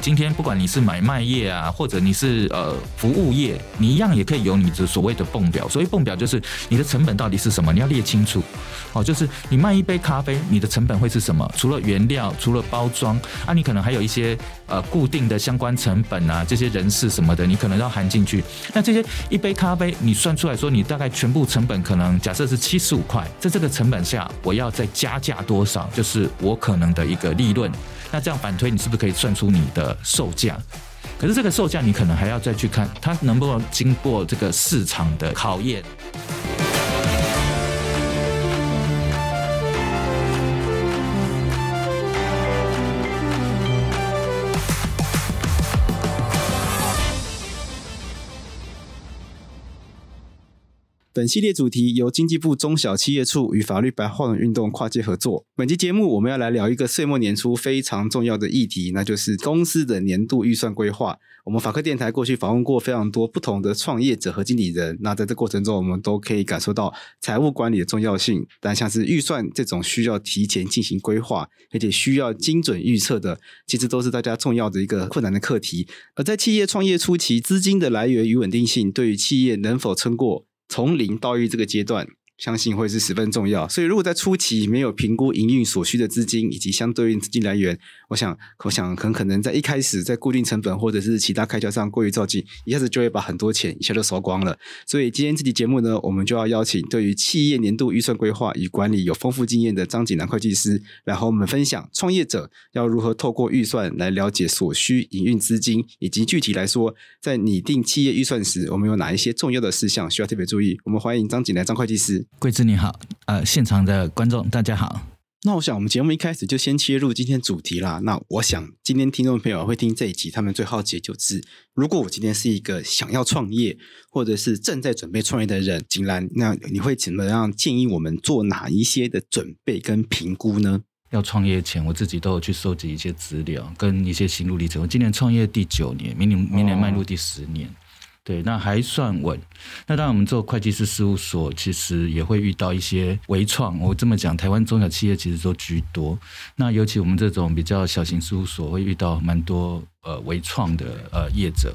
今天不管你是买卖业啊，或者你是呃服务业，你一样也可以有你的所谓的泵表。所谓泵表就是你的成本到底是什么，你要列清楚。哦，就是你卖一杯咖啡，你的成本会是什么？除了原料，除了包装啊，你可能还有一些呃固定的相关成本啊，这些人事什么的，你可能要含进去。那这些一杯咖啡，你算出来说，你大概全部成本可能假设是七十五块，在这个成本下，我要再加价多少？就是我可能的一个利润。那这样反推，你是不是可以算出你的售价？可是这个售价，你可能还要再去看它能不能经过这个市场的考验。本系列主题由经济部中小企业处与法律白话文运动跨界合作。本期节目我们要来聊一个岁末年初非常重要的议题，那就是公司的年度预算规划。我们法科电台过去访问过非常多不同的创业者和经理人，那在这过程中，我们都可以感受到财务管理的重要性。但像是预算这种需要提前进行规划，而且需要精准预测的，其实都是大家重要的一个困难的课题。而在企业创业初期，资金的来源与稳定性，对于企业能否撑过从零到一这个阶段，相信会是十分重要，所以如果在初期没有评估营运所需的资金以及相对应资金来源，我想，我想很可能在一开始在固定成本或者是其他开销上过于躁进，一下子就会把很多钱一下就烧光了。所以今天这期节目呢，我们就要邀请对于企业年度预算规划与管理有丰富经验的张景南会计师，来和我们分享创业者要如何透过预算来了解所需营运资金，以及具体来说，在拟定企业预算时，我们有哪一些重要的事项需要特别注意。我们欢迎张景南张会计师。贵智你好，呃，现场的观众大家好。那我想我们节目一开始就先切入今天主题啦。那我想今天听众朋友会听这一集，他们最好奇的就是，如果我今天是一个想要创业或者是正在准备创业的人，景兰，那你会怎么样建议我们做哪一些的准备跟评估呢？要创业前，我自己都有去收集一些资料跟一些心路历程。我今年创业第九年，明年明年迈入第十年。哦对，那还算稳。那当然，我们做会计师事务所，其实也会遇到一些微创。我这么讲，台湾中小企业其实都居多。那尤其我们这种比较小型事务所，会遇到蛮多呃微创的呃业者。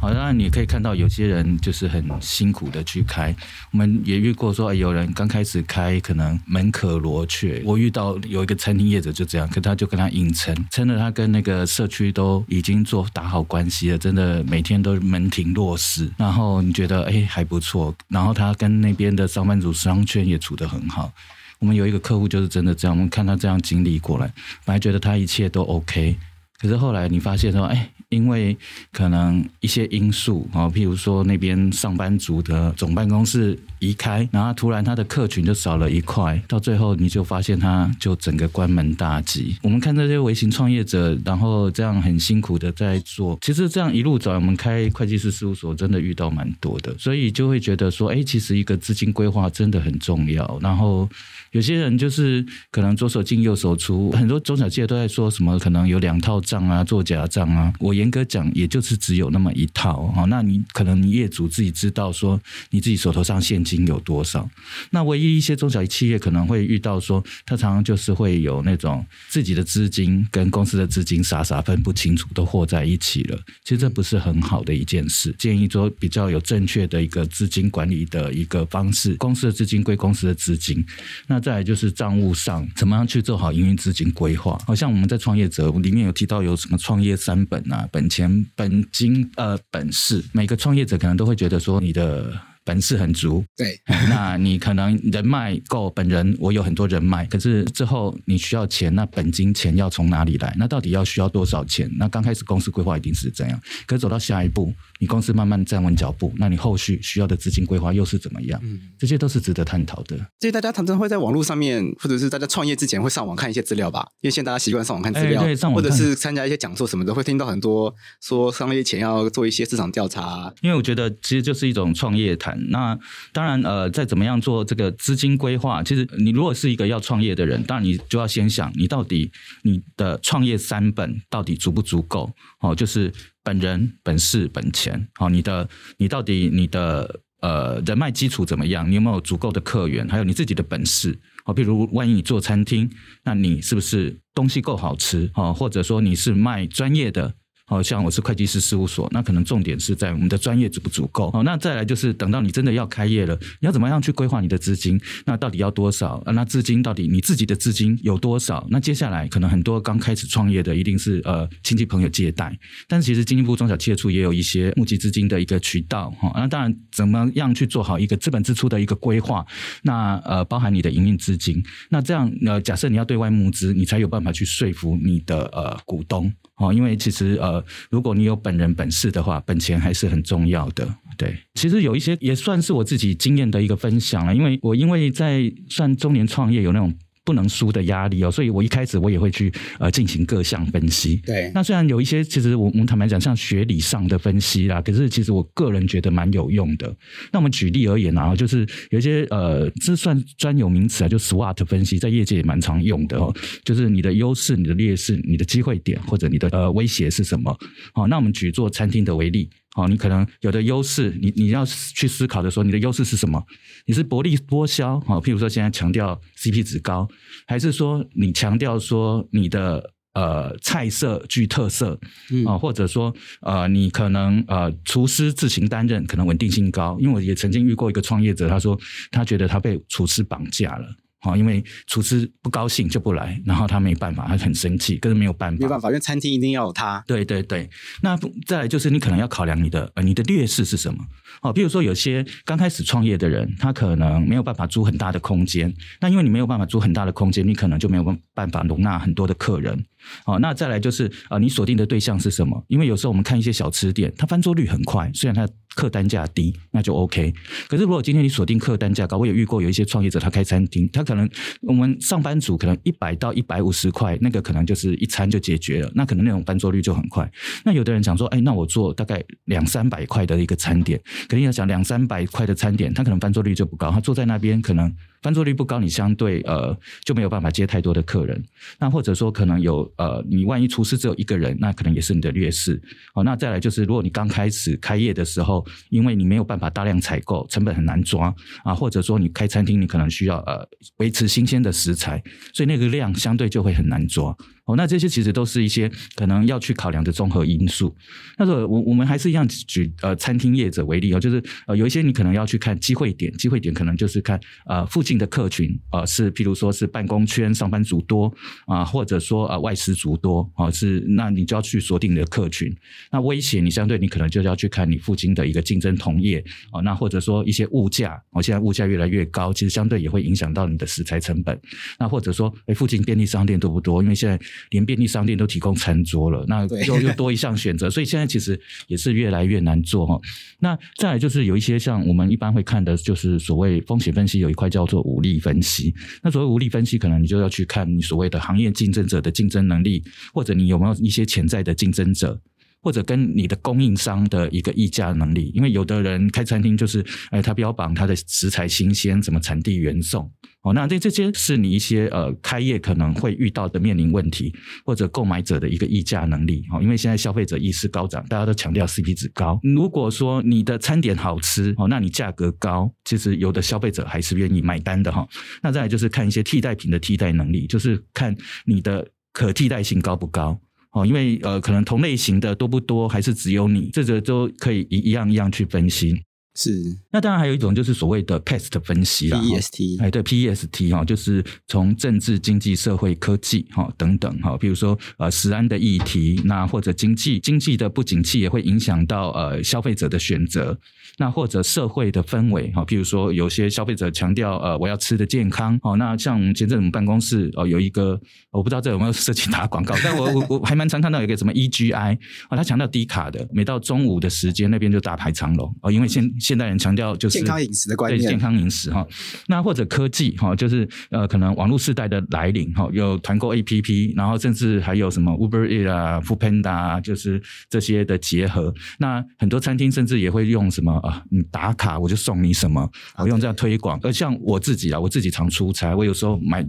好，当然你可以看到有些人就是很辛苦的去开，我们也遇过说，哎，有人刚开始开可能门可罗雀。我遇到有一个餐厅业者就这样，可他就跟他硬撑，撑了他跟那个社区都已经做打好关系了，真的每天都门庭若市。然后你觉得哎还不错，然后他跟那边的上班族商圈也处得很好。我们有一个客户就是真的这样，我们看他这样经历过来，本来觉得他一切都 OK，可是后来你发现说，哎。因为可能一些因素啊，譬如说那边上班族的总办公室移开，然后突然他的客群就少了一块，到最后你就发现他就整个关门大吉。我们看这些微型创业者，然后这样很辛苦的在做，其实这样一路走，我们开会计师事务所真的遇到蛮多的，所以就会觉得说，哎，其实一个资金规划真的很重要。然后有些人就是可能左手进右手出，很多中小企业都在说什么，可能有两套账啊，做假账啊，我。严格讲，也就是只有那么一套哈。那你可能你业主自己知道说，你自己手头上现金金有多少。那唯一一些中小企业可能会遇到说，他常常就是会有那种自己的资金跟公司的资金傻傻分不清楚，都和在一起了。其实这不是很好的一件事。建议说比较有正确的一个资金管理的一个方式，公司的资金归公司的资金。那再来就是账务上怎么样去做好营运资金规划。好像我们在创业者里面有提到有什么创业三本啊。本钱、本金、呃，本事，每个创业者可能都会觉得说，你的。本事很足，对，那你可能人脉够，本人我有很多人脉，可是之后你需要钱，那本金钱要从哪里来？那到底要需要多少钱？那刚开始公司规划一定是这样，可是走到下一步，你公司慢慢站稳脚步，那你后续需要的资金规划又是怎么样？嗯，这些都是值得探讨的。所以大家常常会在网络上面，或者是大家创业之前会上网看一些资料吧，因为现在大家习惯上网看资料，对，上网或者是参加一些讲座什么的，会听到很多说商业前要做一些市场调查。因为我觉得其实就是一种创业谈。那当然，呃，再怎么样做这个资金规划，其实你如果是一个要创业的人，当然你就要先想，你到底你的创业三本到底足不足够？哦，就是本人、本事、本钱。好，你的你到底你的呃人脉基础怎么样？你有没有足够的客源？还有你自己的本事？好，譬如万一你做餐厅，那你是不是东西够好吃？哦，或者说你是卖专业的？好像我是会计师事务所，那可能重点是在我们的专业足不足够。哦，那再来就是等到你真的要开业了，你要怎么样去规划你的资金？那到底要多少？那资金到底你自己的资金有多少？那接下来可能很多刚开始创业的一定是呃亲戚朋友借贷，但是其实经济部中小企业处也有一些募集资金的一个渠道哈。那当然怎么样去做好一个资本支出的一个规划？那呃包含你的营运资金，那这样呃假设你要对外募资，你才有办法去说服你的呃股东哦，因为其实呃如果你有本人本事的话，本钱还是很重要的。对，其实有一些也算是我自己经验的一个分享了，因为我因为在算中年创业有那种。不能输的压力哦，所以我一开始我也会去呃进行各项分析。对，那虽然有一些其实我我们坦白讲，像学理上的分析啦，可是其实我个人觉得蛮有用的。那我们举例而言啊，就是有一些呃，这算专有名词啊，就 SWOT 分析，在业界也蛮常用的哦。就是你的优势、你的劣势、你的机会点或者你的呃威胁是什么？好，那我们举做餐厅的为例。好，你可能有的优势，你你要去思考的时候，你的优势是什么？你是薄利多销，好，譬如说现在强调 CP 值高，还是说你强调说你的呃菜色具特色，啊，或者说呃你可能呃厨师自行担任，可能稳定性高，因为我也曾经遇过一个创业者，他说他觉得他被厨师绑架了。好，因为厨师不高兴就不来，然后他没办法，他很生气，可是没有办法，没办法，因为餐厅一定要有他。对对对，那再来就是你可能要考量你的呃你的劣势是什么？哦，比如说有些刚开始创业的人，他可能没有办法租很大的空间，那因为你没有办法租很大的空间，你可能就没有办法容纳很多的客人。哦，那再来就是呃你锁定的对象是什么？因为有时候我们看一些小吃店，它翻桌率很快，虽然它。客单价低，那就 OK。可是如果今天你锁定客单价高，我有遇过有一些创业者，他开餐厅，他可能我们上班族可能一百到一百五十块，那个可能就是一餐就解决了，那可能那种翻桌率就很快。那有的人想说，哎，那我做大概两三百块的一个餐点，肯定要讲两三百块的餐点，他可能翻桌率就不高，他坐在那边可能。翻桌率不高，你相对呃就没有办法接太多的客人。那或者说可能有呃，你万一厨师只有一个人，那可能也是你的劣势。好，那再来就是，如果你刚开始开业的时候，因为你没有办法大量采购，成本很难抓啊，或者说你开餐厅，你可能需要呃维持新鲜的食材，所以那个量相对就会很难抓。哦，那这些其实都是一些可能要去考量的综合因素。那说我我们还是一样举呃餐厅业者为例哦，就是呃有一些你可能要去看机会点，机会点可能就是看呃附近的客群、呃、是譬如说是办公圈上班族多啊、或者说呃外食族多啊、是，那你就要去锁定你的客群。那威胁你相对你可能就要去看你附近的一个竞争同业啊、那或者说一些物价，哦现在物价越来越高，其实相对也会影响到你的食材成本。那或者说哎附近便利商店多不多？因为现在连便利商店都提供餐桌了，那又又多一项选择，所以现在其实也是越来越难做哈。那再来就是有一些像我们一般会看的，就是所谓风险分析，有一块叫做武力分析。那所谓武力分析，可能你就要去看你所谓的行业竞争者的竞争能力，或者你有没有一些潜在的竞争者。或者跟你的供应商的一个议价能力，因为有的人开餐厅就是，哎，他标榜他的食材新鲜，什么产地原送，哦，那这这些是你一些呃开业可能会遇到的面临问题，或者购买者的一个议价能力，哦，因为现在消费者意识高涨，大家都强调 CP 值高。如果说你的餐点好吃，哦，那你价格高，其实有的消费者还是愿意买单的哈。那再来就是看一些替代品的替代能力，就是看你的可替代性高不高。哦，因为呃，可能同类型的多不多，还是只有你，这个都可以一一样一样去分析。是，那当然还有一种就是所谓的 PEST 分析啦，PEST，哎，对，PEST 哈，就是从政治、经济、社会、科技哈等等哈，比如说呃，食安的议题，那或者经济经济的不景气也会影响到呃消费者的选择。那或者社会的氛围哈，譬如说有些消费者强调呃我要吃的健康哦，那像前阵子我们办公室哦有一个我不知道这有没有涉及打广告，但我我我还蛮常看到有一个什么 EGI 啊，他强调低卡的，每到中午的时间那边就大排长龙哦，因为现现代人强调就是健康饮食的观念，对健康饮食哈。那或者科技哈，就是呃可能网络时代的来临哈，有团购 APP，然后甚至还有什么 Uber Eats 啊、Foodpanda 啊，就是这些的结合。那很多餐厅甚至也会用什么。啊，你打卡我就送你什么，我用这样推广。而像我自己啊，我自己常出差，我有时候买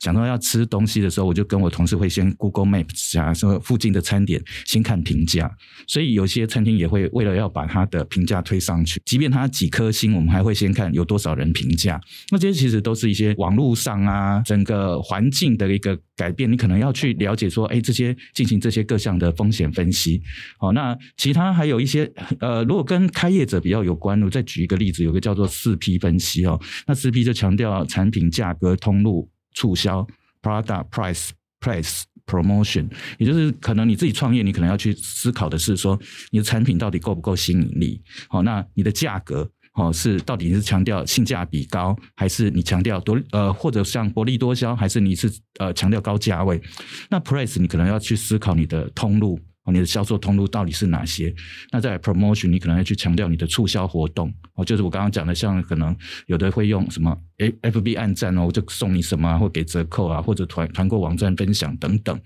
想到要吃东西的时候，我就跟我同事会先 Google Maps 啊，说附近的餐点先看评价。所以有些餐厅也会为了要把它的评价推上去，即便它几颗星，我们还会先看有多少人评价。那这些其实都是一些网络上啊，整个环境的一个改变，你可能要去了解说，哎，这些进行这些各项的风险分析。好，那其他还有一些呃，如果跟开业者比较有关，我再举一个例子，有个叫做四 P 分析哦。那四 P 就强调产品、价格、通路、促销 （Product、Price、Place）。Promotion，也就是可能你自己创业，你可能要去思考的是说，你的产品到底够不够吸引力？好，那你的价格，哦，是到底是强调性价比高，还是你强调多呃，或者像薄利多销，还是你是呃强调高价位？那 Price，你可能要去思考你的通路。你的销售通路到底是哪些？那在 promotion，你可能要去强调你的促销活动哦，就是我刚刚讲的，像可能有的会用什么 FB 按赞哦，我就送你什么啊，或给折扣啊，或者团团购网站分享等等。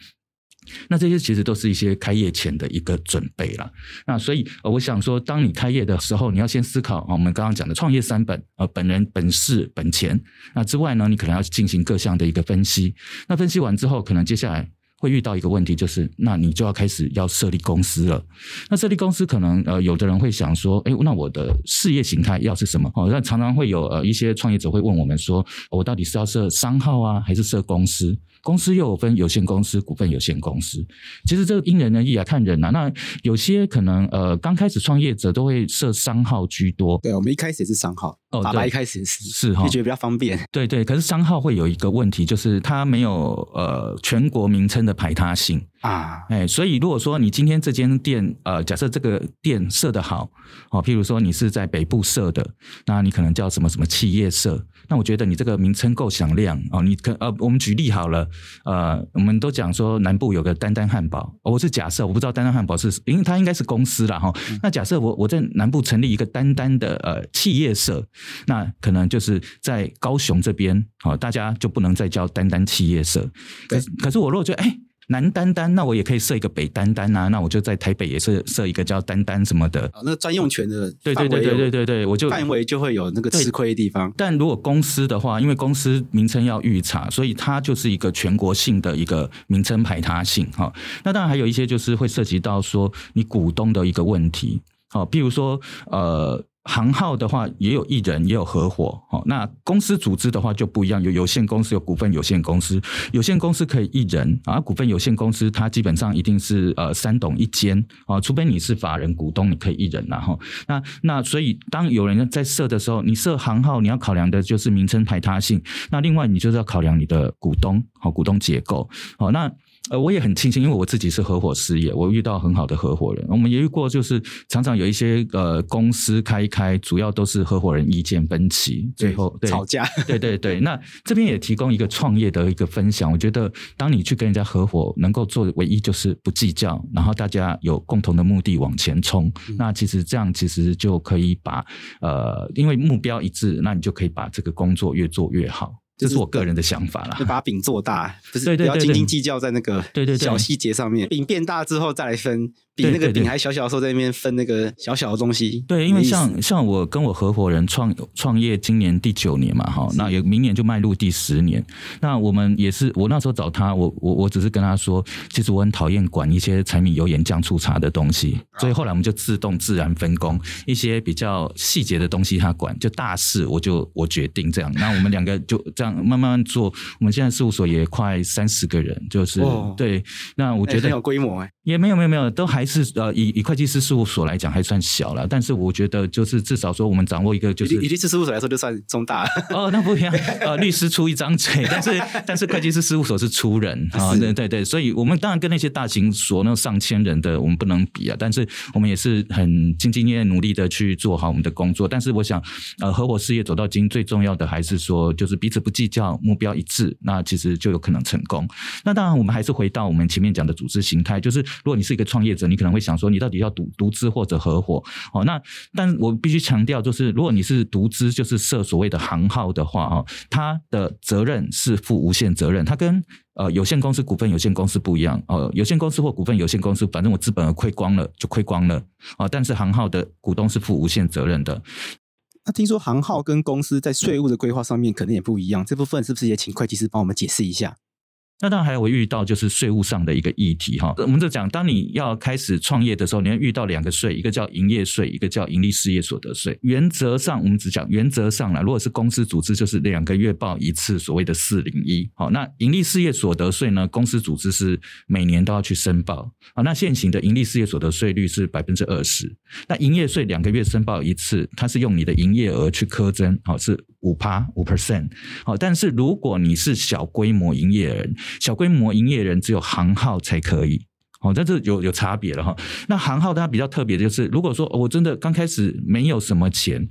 那这些其实都是一些开业前的一个准备啦。那所以我想说，当你开业的时候，你要先思考我们刚刚讲的创业三本呃，本人、本事、本钱。那之外呢，你可能要进行各项的一个分析。那分析完之后，可能接下来。会遇到一个问题，就是那你就要开始要设立公司了。那设立公司，可能呃，有的人会想说，哎，那我的事业形态要是什么？哦，那常常会有呃一些创业者会问我们说，我到底是要设商号啊，还是设公司？公司又有分有限公司、股份有限公司，其实这个因人而异啊，看人啊。那有些可能呃刚开始创业者都会设商号居多。对，我们一开始也是商号，哦，爸爸一开始也是是哈，就觉得比较方便。对对，可是商号会有一个问题，就是它没有呃全国名称的排他性。啊，哎，所以如果说你今天这间店，呃，假设这个店设得好，哦，譬如说你是在北部设的，那你可能叫什么什么企业社，那我觉得你这个名称够响亮哦，你可呃，我们举例好了，呃，我们都讲说南部有个丹丹汉堡，我是假设，我不知道丹丹汉堡是，因为它应该是公司啦哈，那假设我我在南部成立一个丹丹的呃企业社，那可能就是在高雄这边，哦，大家就不能再叫丹丹企业社，可是可是我如果觉得哎。南丹丹，那我也可以设一个北丹丹啊，那我就在台北也是设一个叫丹丹什么的。啊，那专用权的对对对对对对对，我就范围就会有那个吃亏的地方。但如果公司的话，因为公司名称要预查，所以它就是一个全国性的一个名称排他性哈。那当然还有一些就是会涉及到说你股东的一个问题，好，譬如说呃。行号的话也有一人，也有合伙。好，那公司组织的话就不一样，有有限公司，有股份有限公司。有限公司可以一人，啊，股份有限公司它基本上一定是呃三董一监啊，除非你是法人股东，你可以一人然后那那所以当有人在设的时候，你设行号，你要考量的就是名称排他性。那另外你就是要考量你的股东，好，股东结构。好，那。呃，我也很庆幸，因为我自己是合伙事业，我遇到很好的合伙人。我们也遇过，就是常常有一些呃公司开一开，主要都是合伙人意见分歧，最后对吵架。对对对，那这边也提供一个创业的一个分享。我觉得，当你去跟人家合伙，能够做的唯一就是不计较，然后大家有共同的目的往前冲。嗯、那其实这样其实就可以把呃，因为目标一致，那你就可以把这个工作越做越好。这是我个人的想法啦，就把饼做大，不是不要斤斤计较在那个对对小细节上面。饼变大之后再来分。比那个饼还小小的时候，在那边分那个小小的东西。对，因为像像我跟我合伙人创创业，今年第九年嘛，哈，那也明年就迈入第十年。那我们也是，我那时候找他，我我我只是跟他说，其实我很讨厌管一些柴米油盐酱醋茶的东西，所以后来我们就自动自然分工，一些比较细节的东西他管，就大事我就我决定这样。那我们两个就这样慢慢做。我们现在事务所也快三十个人，就是对。那我觉得很有规模哎。也没有没有没有，都还是呃以以会计师事务所来讲还算小了，但是我觉得就是至少说我们掌握一个就是以律师事务所来说就算中大哦，那不一样呃律师出一张嘴，但是但是会计师事务所是出人 啊，对对对，所以我们当然跟那些大型所那上千人的我们不能比啊，但是我们也是很兢兢业业努力的去做好我们的工作，但是我想呃合伙事业走到今最重要的还是说就是彼此不计较，目标一致，那其实就有可能成功。那当然我们还是回到我们前面讲的组织形态，就是。如果你是一个创业者，你可能会想说，你到底要独独资或者合伙？哦，那但我必须强调，就是如果你是独资，就是设所谓的行号的话，哦，它的责任是负无限责任，它跟呃有限公司、股份有限公司不一样。呃，有限公司或股份有限公司，反正我资本亏光了就亏光了啊。但是行号的股东是负无限责任的。那听说行号跟公司在税务的规划上面可能也不一样，这部分是不是也请会计师帮我们解释一下？那当然还有我遇到就是税务上的一个议题哈。我们就讲，当你要开始创业的时候，你要遇到两个税，一个叫营业税，一个叫盈利事业所得税。原则上，我们只讲原则上啦，如果是公司组织，就是两个月报一次，所谓的四零一。好，那盈利事业所得税呢？公司组织是每年都要去申报。好，那现行的盈利事业所得税率是百分之二十。那营业税两个月申报一次，它是用你的营业额去苛征，好，是五趴五 percent。好，但是如果你是小规模营业人，小规模营业人只有行号才可以，哦，但是有有差别了哈。那行号它比较特别的就是，如果说我真的刚开始没有什么钱，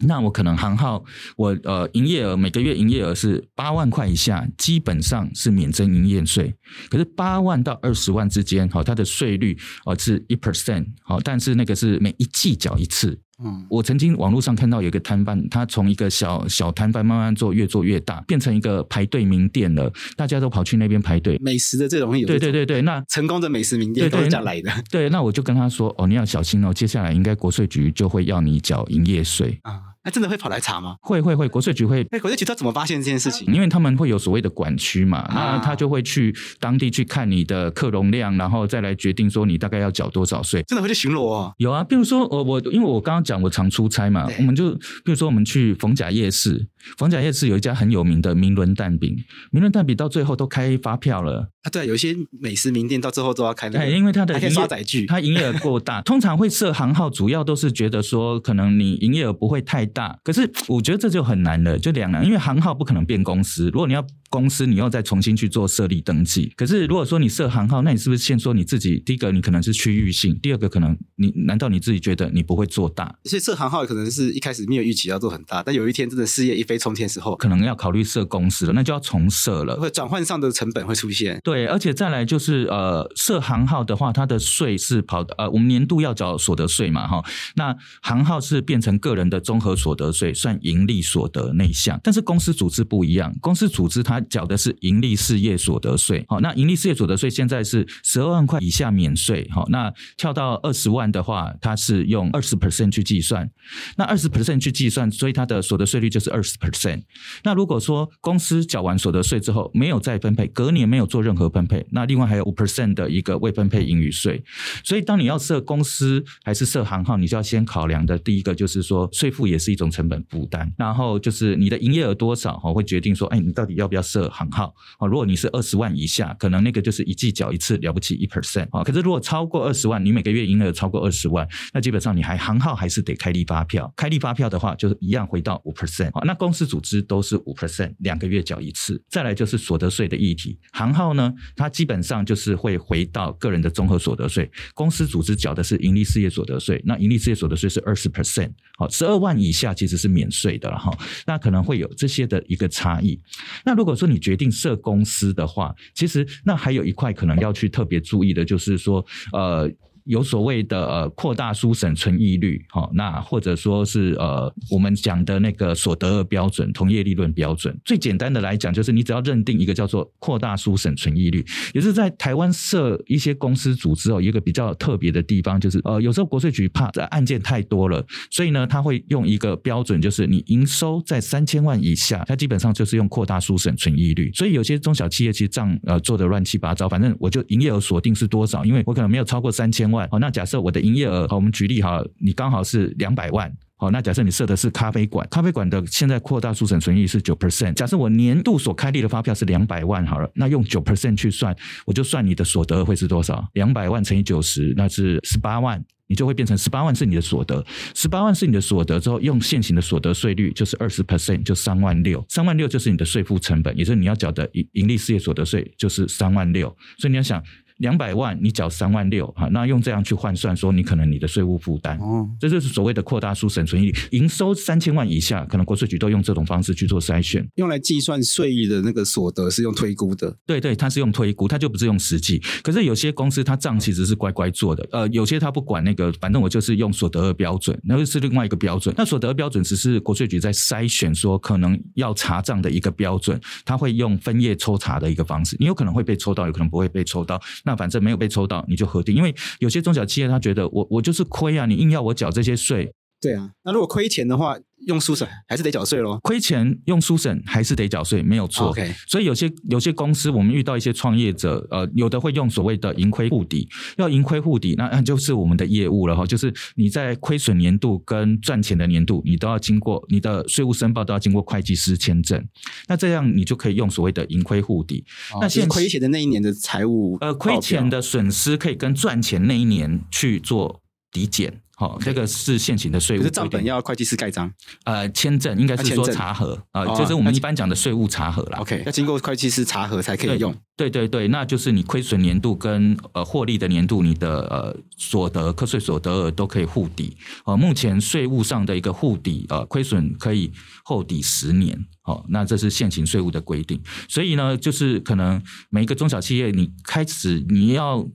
那我可能行号我呃营业额每个月营业额是八万块以下，基本上是免征营业税。可是八万到二十万之间，好，它的税率哦是一 percent，好，但是那个是每一季缴一次。嗯，我曾经网络上看到有一个摊贩，他从一个小小摊贩慢慢做，越做越大，变成一个排队名店了。大家都跑去那边排队。美食的这种有对对对对，那成功的美食名店都是这样来的。对，那我就跟他说：“哦，你要小心哦，接下来应该国税局就会要你缴营业税啊。”那真的会跑来查吗？会会会，国税局会。哎，国税局他怎么发现这件事情？因为他们会有所谓的管区嘛，那、啊、他就会去当地去看你的客容量，然后再来决定说你大概要缴多少税。真的会去巡逻啊？有啊，比如说我我，因为我刚刚讲我常出差嘛，我们就比如说我们去逢甲夜市，逢甲夜市有一家很有名的明伦蛋饼，明伦蛋饼到最后都开发票了啊。对，有一些美食名店到最后都要开那个，对，因为它的营业载具，它营业额过大，通常会设行号，主要都是觉得说可能你营业额不会太大，可是。我觉得这就很难了，就两难，因为行号不可能变公司。如果你要公司，你要再重新去做设立登记。可是如果说你设行号，那你是不是先说你自己？第一个，你可能是区域性；第二个，可能你难道你自己觉得你不会做大？所以设行号可能是一开始没有预期要做很大，但有一天真的事业一飞冲天时候，可能要考虑设公司了，那就要重设了，会转换上的成本会出现。对，而且再来就是呃，设行号的话，它的税是跑呃，我们年度要缴所得税嘛，哈，那行号是变成个人的综合所得税，算盈利所得内项，但是公司组织不一样，公司组织它缴的是盈利事业所得税。好，那盈利事业所得税现在是十二万块以下免税。好，那跳到二十万的话，它是用二十 percent 去计算。那二十 percent 去计算，所以它的所得税率就是二十 percent。那如果说公司缴完所得税之后没有再分配，隔年没有做任何分配，那另外还有五 percent 的一个未分配盈余税。所以当你要设公司还是设行号，你就要先考量的第一个就是说税负也是一种成本负担。然后就是你的营业额多少哈，会决定说，哎，你到底要不要设行号？啊，如果你是二十万以下，可能那个就是一季缴一次，了不起一 percent 啊。可是如果超过二十万，你每个月营业额超过二十万，那基本上你还行号还是得开立发票。开立发票的话，就是一样回到五 percent 啊。那公司组织都是五 percent，两个月缴一次。再来就是所得税的议题，行号呢，它基本上就是会回到个人的综合所得税。公司组织缴的是盈利事业所得税，那盈利事业所得税是二十 percent，好，十二万以下价其实是免税的了哈。那可能会有这些的一个差异。那如果说你决定设公司的话，其实那还有一块可能要去特别注意的，就是说，呃。有所谓的呃扩大书审存益率，好，那或者说是呃我们讲的那个所得额标准、同业利润标准。最简单的来讲，就是你只要认定一个叫做扩大书审存益率，也是在台湾设一些公司组织哦，一个比较特别的地方，就是呃有时候国税局怕这案件太多了，所以呢他会用一个标准，就是你营收在三千万以下，它基本上就是用扩大书审存益率。所以有些中小企业其实账呃做的乱七八糟，反正我就营业额锁定是多少，因为我可能没有超过三千万。好，那假设我的营业额，好，我们举例哈，你刚好是两百万，好，那假设你设的是咖啡馆，咖啡馆的现在扩大书审存益是九 percent，假设我年度所开立的发票是两百万好了，那用九 percent 去算，我就算你的所得会是多少？两百万乘以九十，那是十八万，你就会变成十八万是你的所得，十八万是你的所得之后，用现行的所得税率就是二十 percent，就三万六，三万六就是你的税负成本，也是你要缴的盈盈利事业所得税就是三万六，所以你要想。两百万你缴三万六，哈，那用这样去换算，说你可能你的税务负担，哦，这就是所谓的扩大书审存益率。营收三千万以下，可能国税局都用这种方式去做筛选，用来计算税益的那个所得是用推估的，对对，它是用推估，它就不是用实际。可是有些公司它账其实是乖乖做的，呃，有些它不管那个，反正我就是用所得的标准，那就是另外一个标准。那所得额标准只是国税局在筛选说可能要查账的一个标准，它会用分页抽查的一个方式，你有可能会被抽到，有可能不会被抽到。那反正没有被抽到，你就核定。因为有些中小企业他觉得我我就是亏啊，你硬要我缴这些税。对啊，那如果亏钱的话，用书审还是得缴税喽。亏钱用书审还是得缴税，没有错。OK，所以有些有些公司，我们遇到一些创业者，呃，有的会用所谓的盈亏互抵，要盈亏互抵，那那就是我们的业务了哈。就是你在亏损年度跟赚钱的年度，你都要经过你的税务申报都要经过会计师签证，那这样你就可以用所谓的盈亏互抵。哦、那现在亏钱的那一年的财务，呃，亏钱的损失可以跟赚钱那一年去做抵减。好，这个是现行的税务。可是账本要会计师盖章，呃，签证应该是说查核啊，就是我们一般讲的税务查核啦。OK，要经过会计师查核才可以用。对对对，那就是你亏损年度跟呃获利的年度，你的呃所得课税所得额都可以互抵。呃，目前税务上的一个互抵，呃，亏损可以后抵十年。好，那这是现行税务的规定。所以呢，就是可能每一个中小企业，你开始你要。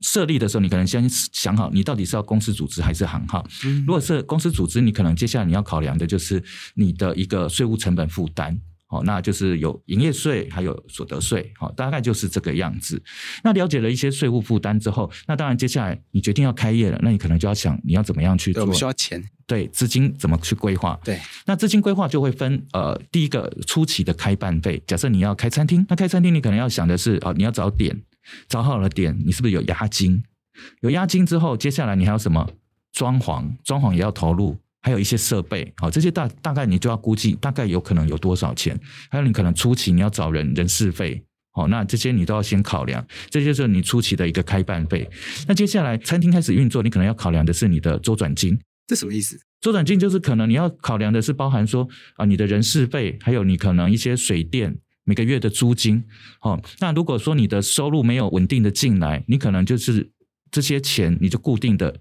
设立的时候，你可能先想好，你到底是要公司组织还是行号。如果是公司组织，你可能接下来你要考量的就是你的一个税务成本负担，哦，那就是有营业税，还有所得税，好，大概就是这个样子。那了解了一些税务负担之后，那当然接下来你决定要开业了，那你可能就要想你要怎么样去做。我需要钱，对，资金怎么去规划？对，那资金规划就会分呃，第一个初期的开办费，假设你要开餐厅，那开餐厅你可能要想的是哦，你要找点。找好了点，你是不是有押金？有押金之后，接下来你还有什么？装潢，装潢也要投入，还有一些设备，好，这些大大概你就要估计，大概有可能有多少钱？还有你可能初期你要找人人事费，好，那这些你都要先考量，这就是你初期的一个开办费。那接下来餐厅开始运作，你可能要考量的是你的周转金，这什么意思？周转金就是可能你要考量的是包含说啊，你的人事费，还有你可能一些水电。每个月的租金，哦，那如果说你的收入没有稳定的进来，你可能就是这些钱你就固定的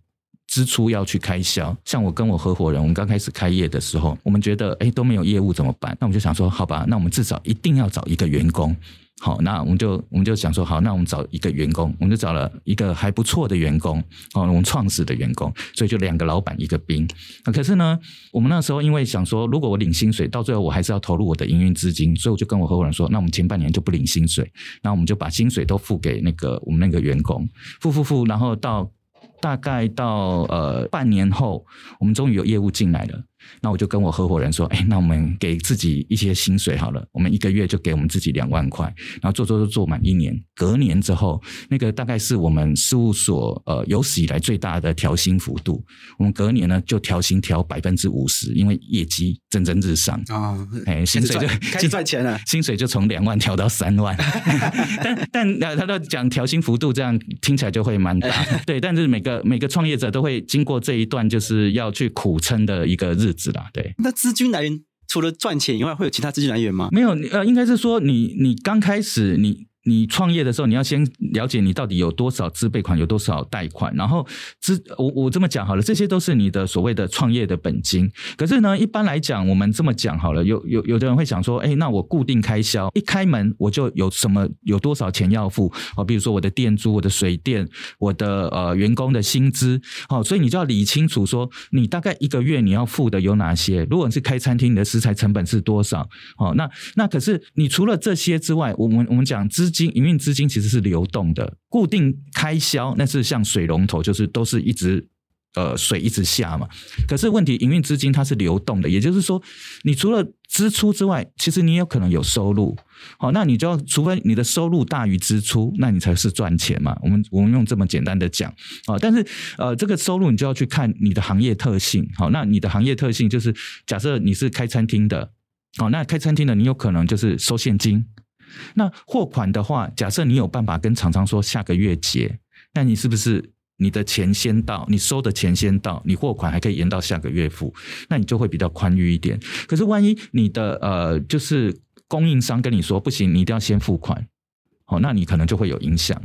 支出要去开销。像我跟我合伙人，我们刚开始开业的时候，我们觉得哎都没有业务怎么办？那我们就想说，好吧，那我们至少一定要找一个员工。好，那我们就我们就想说，好，那我们找一个员工，我们就找了一个还不错的员工，哦，我们创始的员工，所以就两个老板一个兵。那可是呢，我们那时候因为想说，如果我领薪水，到最后我还是要投入我的营运资金，所以我就跟我合伙人说，那我们前半年就不领薪水，那我们就把薪水都付给那个我们那个员工，付付付，然后到大概到呃半年后，我们终于有业务进来了。那我就跟我合伙人说，哎，那我们给自己一些薪水好了，我们一个月就给我们自己两万块，然后做做做做满一年，隔年之后，那个大概是我们事务所呃有史以来最大的调薪幅度。我们隔年呢就调薪调百分之五十，因为业绩蒸蒸日上啊，哎，薪水就开始赚 钱了，薪水就从两万调到三万。但但呃，他都讲调薪幅度这样听起来就会蛮大，对，但是每个每个创业者都会经过这一段就是要去苦撑的一个日子。是的，对。那资金来源除了赚钱以外，会有其他资金来源吗？没有，呃，应该是说你你刚开始你。你创业的时候，你要先了解你到底有多少自备款，有多少贷款，然后资我我这么讲好了，这些都是你的所谓的创业的本金。可是呢，一般来讲，我们这么讲好了，有有有的人会想说，哎，那我固定开销一开门我就有什么有多少钱要付啊？比如说我的电租、我的水电、我的呃员工的薪资，好，所以你就要理清楚说，你大概一个月你要付的有哪些？如果是开餐厅，你的食材成本是多少？好，那那可是你除了这些之外，我们我们讲资。金营运资金其实是流动的，固定开销那是像水龙头，就是都是一直呃水一直下嘛。可是问题，营运资金它是流动的，也就是说，你除了支出之外，其实你有可能有收入。好，那你就要除非你的收入大于支出，那你才是赚钱嘛。我们我们用这么简单的讲啊，但是呃，这个收入你就要去看你的行业特性。好，那你的行业特性就是假设你是开餐厅的，好，那开餐厅的你有可能就是收现金。那货款的话，假设你有办法跟厂商说下个月结，那你是不是你的钱先到，你收的钱先到，你货款还可以延到下个月付，那你就会比较宽裕一点。可是万一你的呃，就是供应商跟你说不行，你一定要先付款，哦，那你可能就会有影响。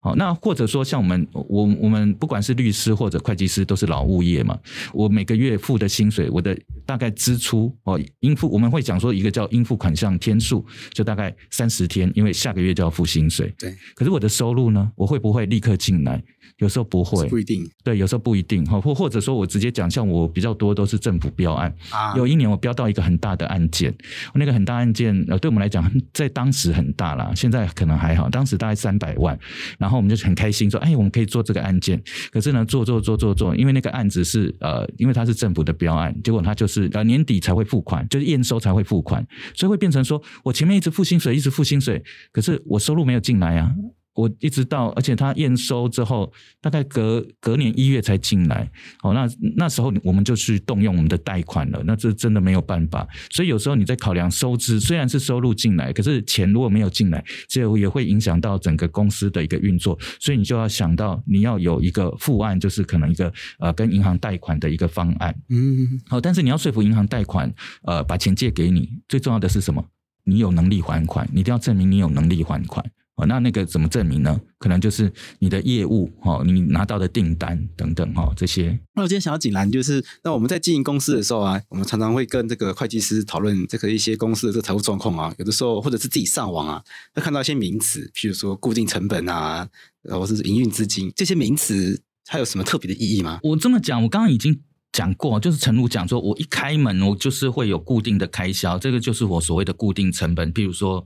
好，那或者说像我们，我我们不管是律师或者会计师，都是劳务业嘛。我每个月付的薪水，我的大概支出哦，应付我们会讲说一个叫应付款项天数，就大概三十天，因为下个月就要付薪水。对，可是我的收入呢？我会不会立刻进来？有时候不会，不一定。对，有时候不一定哈，或或者说我直接讲，像我比较多都是政府标案啊。有一年我标到一个很大的案件，那个很大案件呃，对我们来讲，在当时很大啦，现在可能还好。当时大概三百万，然然后我们就很开心说，哎，我们可以做这个案件。可是呢，做做做做做，因为那个案子是呃，因为它是政府的标案，结果它就是呃年底才会付款，就是验收才会付款，所以会变成说我前面一直付薪水，一直付薪水，可是我收入没有进来啊。我一直到，而且他验收之后，大概隔隔年一月才进来。哦，那那时候我们就去动用我们的贷款了。那这真的没有办法。所以有时候你在考量收支，虽然是收入进来，可是钱如果没有进来，这也会影响到整个公司的一个运作。所以你就要想到，你要有一个副案，就是可能一个呃跟银行贷款的一个方案。嗯，好，但是你要说服银行贷款，呃，把钱借给你，最重要的是什么？你有能力还款，你一定要证明你有能力还款。哦，那那个怎么证明呢？可能就是你的业务，哈，你拿到的订单等等，哈，这些。那我今天想要锦兰，就是那我们在经营公司的时候啊，我们常常会跟这个会计师讨论这个一些公司的这个财务状况啊，有的时候或者是自己上网啊，会看到一些名词，譬如说固定成本啊，或者是营运资金这些名词，它有什么特别的意义吗？我这么讲，我刚刚已经讲过，就是陈如讲说，我一开门，我就是会有固定的开销，这个就是我所谓的固定成本。譬如说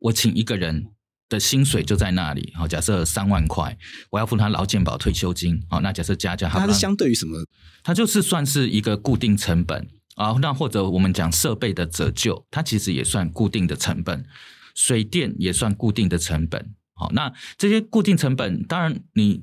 我请一个人。的薪水就在那里，好，假设三万块，我要付他劳健保退休金，好，那假设加加，它是相对于什么？它就是算是一个固定成本啊。那或者我们讲设备的折旧，它其实也算固定的成本，水电也算固定的成本。好，那这些固定成本，当然你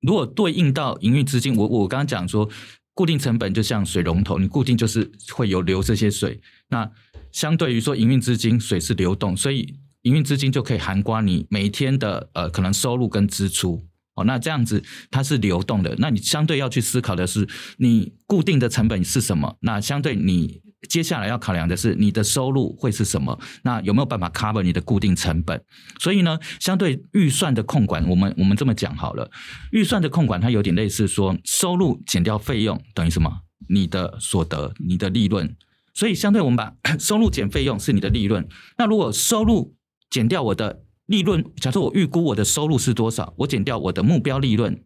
如果对应到营运资金，我我刚刚讲说，固定成本就像水龙头，你固定就是会有流这些水。那相对于说营运资金，水是流动，所以。营运资金就可以涵盖你每天的呃可能收入跟支出哦，那这样子它是流动的，那你相对要去思考的是你固定的成本是什么？那相对你接下来要考量的是你的收入会是什么？那有没有办法 cover 你的固定成本？所以呢，相对预算的控管，我们我们这么讲好了，预算的控管它有点类似说收入减掉费用等于什么？你的所得，你的利润。所以相对我们把 收入减费用是你的利润，那如果收入减掉我的利润，假设我预估我的收入是多少，我减掉我的目标利润，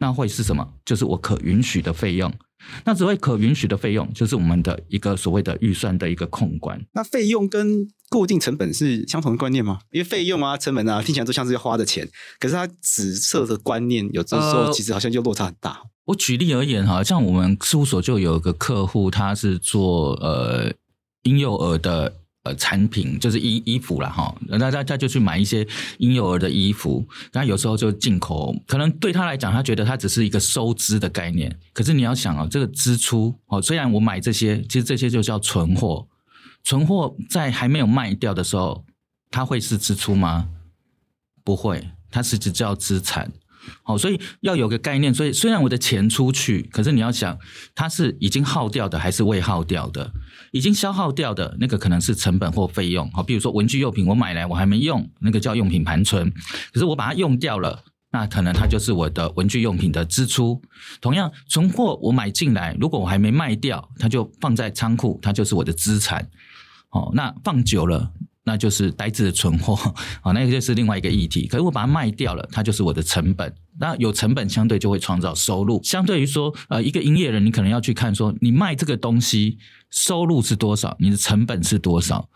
那会是什么？就是我可允许的费用。那所谓可允许的费用，就是我们的一个所谓的预算的一个控管。那费用跟固定成本是相同的观念吗？因为费用啊、成本啊，听起来都像是要花的钱，可是它紫色的观念，有的时候其实好像就落差很大。呃、我举例而言哈，像我们事务所就有一个客户，他是做呃婴幼儿的。呃，产品就是衣衣服啦哈，那他他就去买一些婴幼儿的衣服，那有时候就进口，可能对他来讲，他觉得他只是一个收支的概念。可是你要想哦，这个支出哦，虽然我买这些，其实这些就叫存货，存货在还没有卖掉的时候，它会是支出吗？不会，它是只叫资产。好，所以要有个概念。所以虽然我的钱出去，可是你要想，它是已经耗掉的还是未耗掉的？已经消耗掉的那个可能是成本或费用。好，比如说文具用品，我买来我还没用，那个叫用品盘存。可是我把它用掉了，那可能它就是我的文具用品的支出。同样，存货我买进来，如果我还没卖掉，它就放在仓库，它就是我的资产。好，那放久了。那就是呆滞的存货，啊，那个就是另外一个议题。可是我把它卖掉了，它就是我的成本。那有成本，相对就会创造收入。相对于说，呃，一个营业人，你可能要去看说，你卖这个东西收入是多少，你的成本是多少？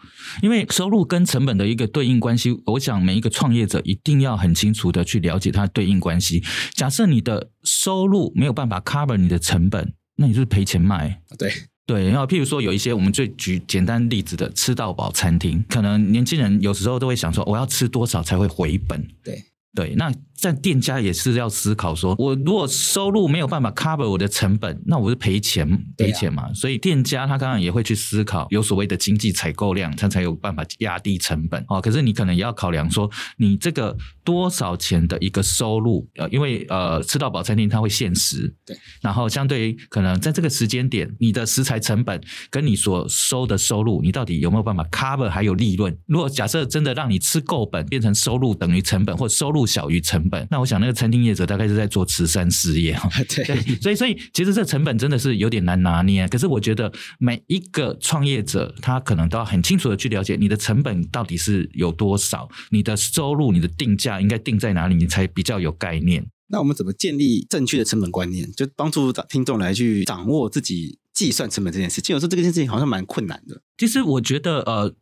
因为收入跟成本的一个对应关系，我想每一个创业者一定要很清楚的去了解它对应关系。假设你的收入没有办法 cover 你的成本，那你就是赔钱卖。对。对，然后譬如说有一些我们最举简单例子的吃到饱餐厅，可能年轻人有时候都会想说，我要吃多少才会回本？对。对，那在店家也是要思考说，我如果收入没有办法 cover 我的成本，那我是赔钱赔钱嘛。所以店家他当然也会去思考，有所谓的经济采购量，他才有办法压低成本哦。可是你可能也要考量说，你这个多少钱的一个收入，呃，因为呃吃到饱餐厅它会限时，对，然后相对于可能在这个时间点，你的食材成本跟你所收的收入，你到底有没有办法 cover 还有利润？如果假设真的让你吃够本，变成收入等于成本，或收入小于成本。那我想那个餐厅业者大概是在做慈善事业哈。对，所以所以其实这成本真的是有点难拿捏。可是我觉得每一个创业者他可能都要很清楚的去了解你的成本到底是有多少，你的收入、你的定价应该定在哪里，你才比较有概念。那我们怎么建立正确的成本观念，就帮助听众来去掌握自己计算成本这件事？其实有时候这件事情好像蛮困难的。其实我觉得，呃，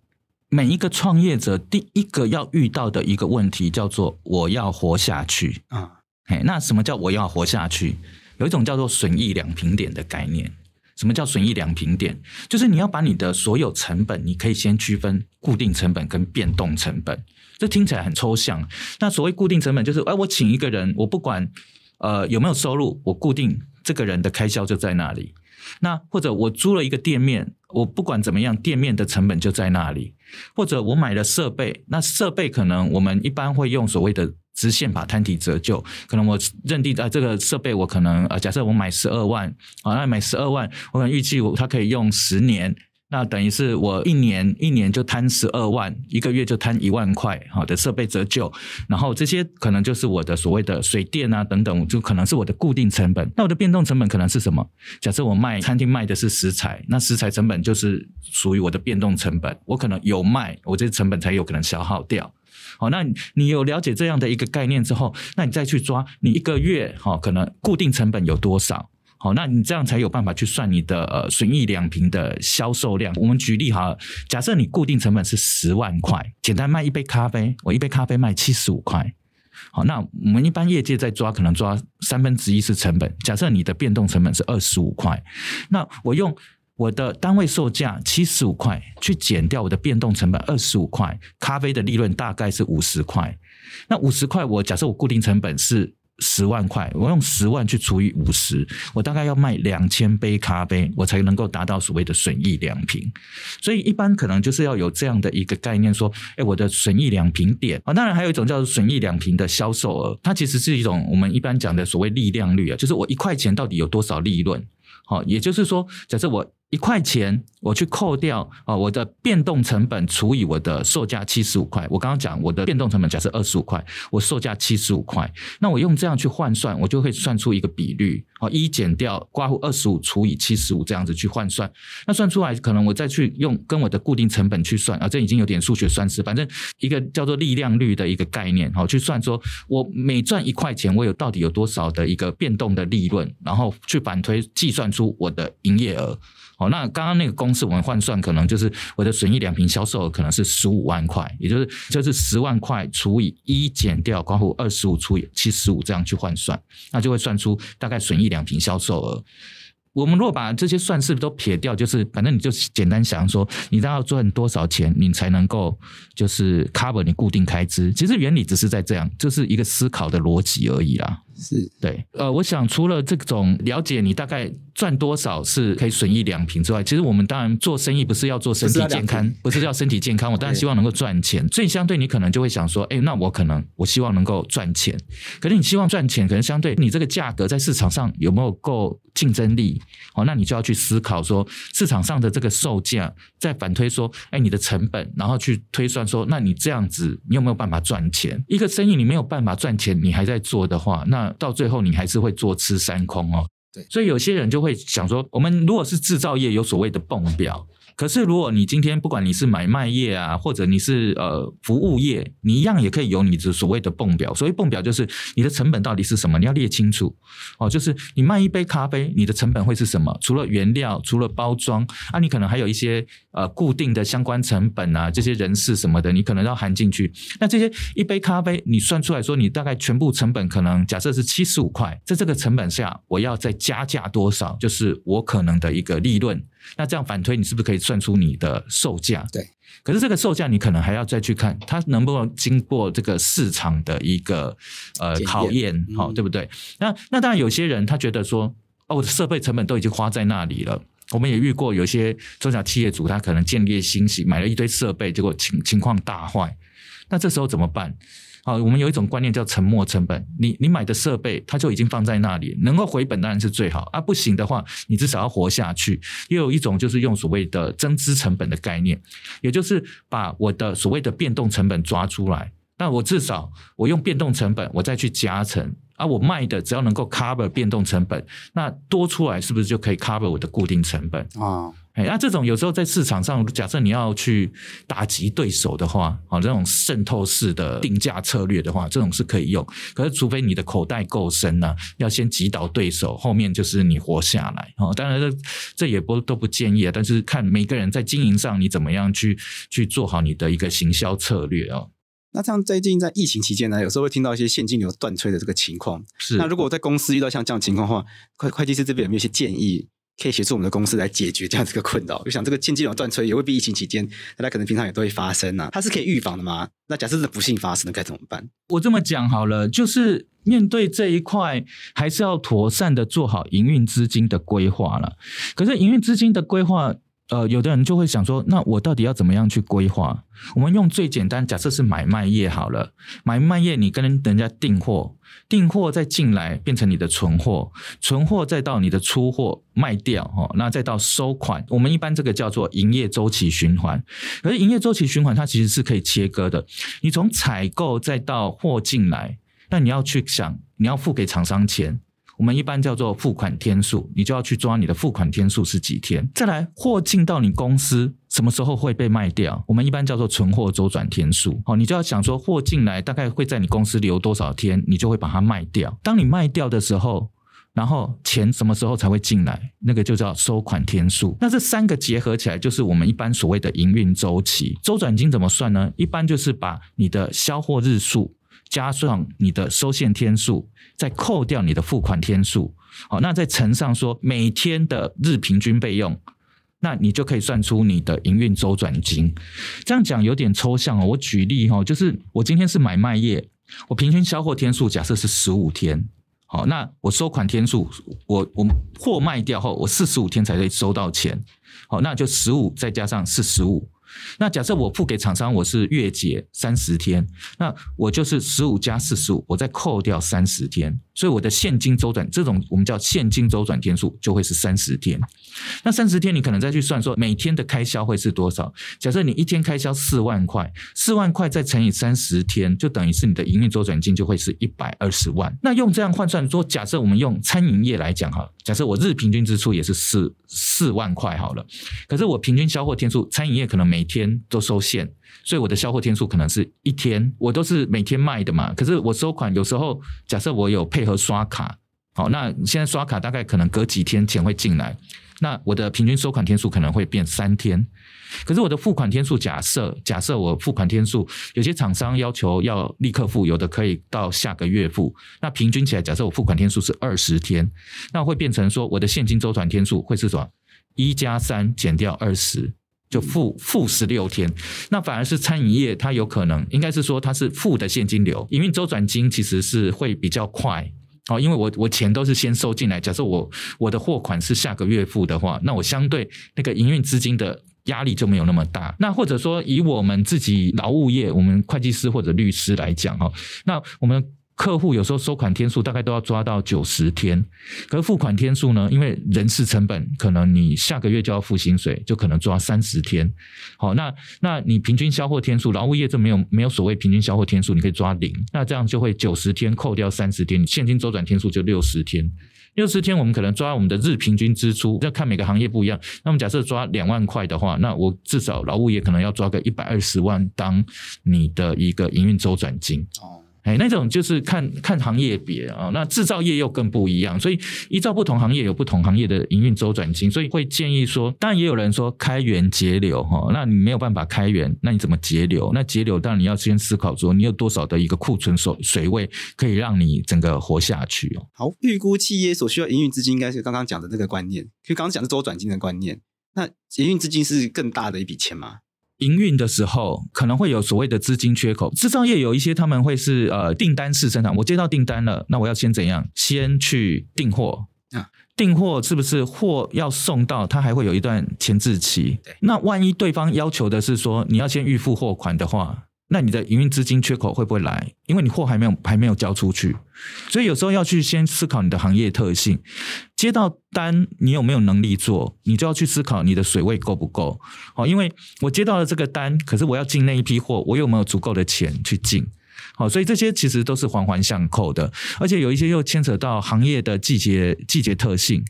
每一个创业者第一个要遇到的一个问题叫做我要活下去啊。嘿，那什么叫我要活下去？有一种叫做损益两平点的概念。什么叫损益两平点？就是你要把你的所有成本，你可以先区分固定成本跟变动成本。这听起来很抽象。那所谓固定成本，就是哎，我请一个人，我不管呃有没有收入，我固定这个人的开销就在那里。那或者我租了一个店面，我不管怎么样，店面的成本就在那里。或者我买了设备，那设备可能我们一般会用所谓的。直线把摊体折旧，可能我认定啊，这个设备我可能啊，假设我买十二万啊，那买十二万，我可能预计我它可以用十年，那等于是我一年一年就摊十二万，一个月就摊一万块好的设备折旧，然后这些可能就是我的所谓的水电啊等等，就可能是我的固定成本。那我的变动成本可能是什么？假设我卖餐厅卖的是食材，那食材成本就是属于我的变动成本，我可能有卖，我这成本才有可能消耗掉。好，那你有了解这样的一个概念之后，那你再去抓你一个月哈，可能固定成本有多少？好，那你这样才有办法去算你的呃损益两平的销售量。我们举例哈，假设你固定成本是十万块，简单卖一杯咖啡，我一杯咖啡卖七十五块。好，那我们一般业界在抓，可能抓三分之一是成本。假设你的变动成本是二十五块，那我用。我的单位售价七十五块，去减掉我的变动成本二十五块，咖啡的利润大概是五十块。那五十块，我假设我固定成本是十万块，我用十万去除以五十，我大概要卖两千杯咖啡，我才能够达到所谓的损益两平。所以一般可能就是要有这样的一个概念，说，哎，我的损益两平点啊。当然还有一种叫做损益两平的销售额，它其实是一种我们一般讲的所谓利润率啊，就是我一块钱到底有多少利润。好，也就是说，假设我。一块钱，我去扣掉啊，我的变动成本除以我的售价七十五块。我刚刚讲我的变动成本假设二十五块，我售价七十五块，那我用这样去换算，我就会算出一个比率啊，一减掉括弧二十五除以七十五这样子去换算。那算出来，可能我再去用跟我的固定成本去算啊，这已经有点数学算式，反正一个叫做利量率的一个概念，好，去算说我每赚一块钱，我有到底有多少的一个变动的利润，然后去反推计算出我的营业额。好，那刚刚那个公式我们换算，可能就是我的损益两平销售额可能是十五万块，也就是就是十万块除以一减掉括弧二十五除以七十五这样去换算，那就会算出大概损益两平销售额。我们如果把这些算式都撇掉，就是反正你就简单想说，你都要赚多少钱，你才能够就是 cover 你固定开支。其实原理只是在这样，就是一个思考的逻辑而已啦。是对，呃，我想除了这种了解你大概赚多少是可以损益两平之外，其实我们当然做生意不是要做身体健康，不是要身体健康，我当然希望能够赚钱。所以相对你可能就会想说，哎，那我可能我希望能够赚钱，可是你希望赚钱，可能相对你这个价格在市场上有没有够竞争力？哦，那你就要去思考说市场上的这个售价，再反推说，哎，你的成本，然后去推算说，那你这样子你有没有办法赚钱？一个生意你没有办法赚钱，你还在做的话，那到最后你还是会坐吃山空哦。所以有些人就会想说，我们如果是制造业，有所谓的泵表。可是，如果你今天不管你是买卖业啊，或者你是呃服务业，你一样也可以有你的所谓的泵表。所谓泵表，就是你的成本到底是什么，你要列清楚哦。就是你卖一杯咖啡，你的成本会是什么？除了原料，除了包装啊，你可能还有一些呃固定的相关成本啊，这些人事什么的，你可能要含进去。那这些一杯咖啡，你算出来说，你大概全部成本可能假设是七十五块，在这个成本下，我要再加价多少？就是我可能的一个利润。那这样反推，你是不是可以算出你的售价？对。可是这个售价，你可能还要再去看它能不能经过这个市场的一个呃考验，好、嗯哦，对不对？那那当然，有些人他觉得说，哦，我的设备成本都已经花在那里了。我们也遇过有些中小企业主，他可能见猎心喜，买了一堆设备，结果情情况大坏。那这时候怎么办？好，我们有一种观念叫沉没成本。你你买的设备，它就已经放在那里，能够回本当然是最好啊。不行的话，你至少要活下去。也有一种就是用所谓的增资成本的概念，也就是把我的所谓的变动成本抓出来，那我至少我用变动成本，我再去加成啊，我卖的只要能够 cover 变动成本，那多出来是不是就可以 cover 我的固定成本啊？哎，那这种有时候在市场上，假设你要去打击对手的话，啊，这种渗透式的定价策略的话，这种是可以用。可是除非你的口袋够深呢，要先击倒对手，后面就是你活下来。哦，当然这这也不都不建议啊，但是看每个人在经营上你怎么样去去做好你的一个行销策略哦。那这样最近在疫情期间呢，有时候会听到一些现金流断炊的这个情况。是。那如果在公司遇到像这样情况的话，会会计师这边有没有一些建议，可以协助我们的公司来解决这样子一个困扰？我想这个现金流断炊也未必疫情期间，大家可能平常也都会发生啊。它是可以预防的吗？那假设是不幸发生了，该怎么办？我这么讲好了，就是面对这一块，还是要妥善的做好营运资金的规划了。可是营运资金的规划。呃，有的人就会想说，那我到底要怎么样去规划？我们用最简单，假设是买卖业好了，买卖业你跟人家订货，订货再进来变成你的存货，存货再到你的出货卖掉，哦，那再到收款，我们一般这个叫做营业周期循环。而营业周期循环它其实是可以切割的，你从采购再到货进来，那你要去想，你要付给厂商钱。我们一般叫做付款天数，你就要去抓你的付款天数是几天。再来，货进到你公司什么时候会被卖掉？我们一般叫做存货周转天数。好，你就要想说，货进来大概会在你公司留多少天，你就会把它卖掉。当你卖掉的时候，然后钱什么时候才会进来？那个就叫收款天数。那这三个结合起来，就是我们一般所谓的营运周期。周转金怎么算呢？一般就是把你的销货日数。加上你的收现天数，再扣掉你的付款天数，好，那再乘上说每天的日平均费用，那你就可以算出你的营运周转金。这样讲有点抽象哦，我举例哈，就是我今天是买卖业，我平均销货天数假设是十五天，好，那我收款天数，我我货卖掉后，我四十五天才会收到钱，好，那就十五再加上四十五。那假设我付给厂商，我是月结三十天，那我就是十五加四十五，我再扣掉三十天。所以我的现金周转这种我们叫现金周转天数就会是三十天。那三十天你可能再去算说每天的开销会是多少？假设你一天开销四万块，四万块再乘以三十天，就等于是你的营运周转金就会是一百二十万。那用这样换算说，假设我们用餐饮业来讲哈，假设我日平均支出也是四四万块好了，可是我平均销货天数，餐饮业可能每天都收现。所以我的销货天数可能是一天，我都是每天卖的嘛。可是我收款有时候，假设我有配合刷卡，好，那现在刷卡大概可能隔几天钱会进来，那我的平均收款天数可能会变三天。可是我的付款天数，假设假设我付款天数，有些厂商要求要立刻付，有的可以到下个月付。那平均起来，假设我付款天数是二十天，那会变成说我的现金周转天数会是什么？一加三减掉二十。就负负十六天，那反而是餐饮业，它有可能应该是说它是负的现金流，营运周转金其实是会比较快哦，因为我我钱都是先收进来，假设我我的货款是下个月付的话，那我相对那个营运资金的压力就没有那么大。那或者说以我们自己劳务业，我们会计师或者律师来讲哈，那我们。客户有时候收款天数大概都要抓到九十天，可是付款天数呢？因为人事成本可能你下个月就要付薪水，就可能抓三十天。好，那那你平均销货天数，劳务业这没有没有所谓平均销货天数，你可以抓零，那这样就会九十天扣掉三十天，你现金周转天数就六十天。六十天我们可能抓我们的日平均支出，要看每个行业不一样。那么假设抓两万块的话，那我至少劳务业可能要抓个一百二十万当你的一个营运周转金。哦。哎，那种就是看看行业别啊，那制造业又更不一样，所以依照不同行业有不同行业的营运周转金，所以会建议说，当然也有人说开源节流哈，那你没有办法开源，那你怎么节流？那节流当然你要先思考说，你有多少的一个库存水水位可以让你整个活下去哦。好，预估企业所需要营运资金，应该是刚刚讲的这个观念，就刚刚讲的周转金的观念。那营运资金是更大的一笔钱吗？营运的时候可能会有所谓的资金缺口，制造业有一些他们会是呃订单式生产，我接到订单了，那我要先怎样？先去订货啊，订货是不是货要送到，它还会有一段前置期？对，那万一对方要求的是说你要先预付货款的话。那你的营运资金缺口会不会来？因为你货还没有还没有交出去，所以有时候要去先思考你的行业特性。接到单，你有没有能力做？你就要去思考你的水位够不够。好，因为我接到了这个单，可是我要进那一批货，我有没有足够的钱去进？好，所以这些其实都是环环相扣的，而且有一些又牵扯到行业的季节季节特性，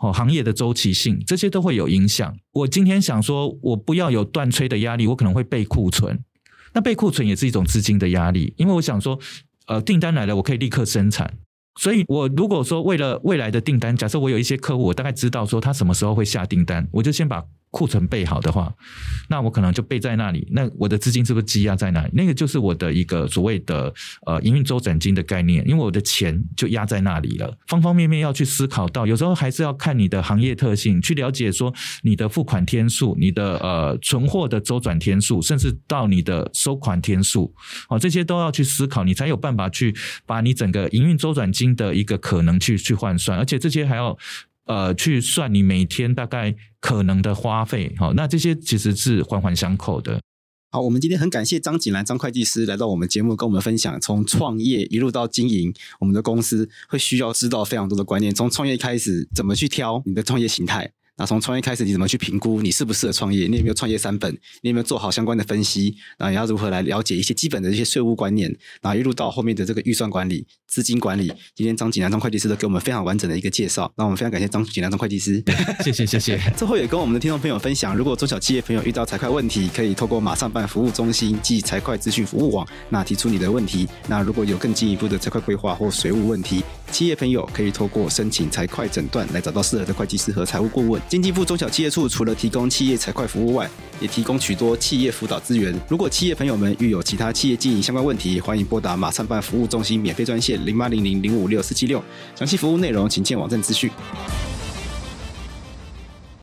哦，行业的周期性，这些都会有影响。我今天想说，我不要有断炊的压力，我可能会备库存。那备库存也是一种资金的压力，因为我想说，呃，订单来了，我可以立刻生产。所以，我如果说为了未来的订单，假设我有一些客户，我大概知道说他什么时候会下订单，我就先把。库存备好的话，那我可能就备在那里。那我的资金是不是积压在那里？那个就是我的一个所谓的呃营运周转金的概念，因为我的钱就压在那里了。方方面面要去思考到，有时候还是要看你的行业特性，去了解说你的付款天数、你的呃存货的周转天数，甚至到你的收款天数，哦，这些都要去思考，你才有办法去把你整个营运周转金的一个可能去去换算，而且这些还要。呃，去算你每天大概可能的花费，好，那这些其实是环环相扣的。好，我们今天很感谢张景兰张会计师来到我们节目，跟我们分享从创业一路到经营我们的公司，会需要知道非常多的观念，从创业开始怎么去挑你的创业形态。那从创业开始，你怎么去评估你适不适合创业？你有没有创业三本？你有没有做好相关的分析？然后你要如何来了解一些基本的一些税务观念？然后一路到后面的这个预算管理、资金管理。今天张景南张会计师都给我们非常完整的一个介绍。那我们非常感谢张景南张会计师，谢 谢谢谢。最后也跟我们的听众朋友分享，如果中小企业朋友遇到财会问题，可以透过马上办服务中心及财会资讯服务网，那提出你的问题。那如果有更进一步的财会规划或税务问题，企业朋友可以透过申请财会诊断来找到适合的会计师和财务顾问。经济部中小企业处除了提供企业财会服务外，也提供许多企业辅导资源。如果企业朋友们遇有其他企业经营相关问题，欢迎拨打马上办服务中心免费专线零八零零零五六四七六，详细服务内容请见网站资讯。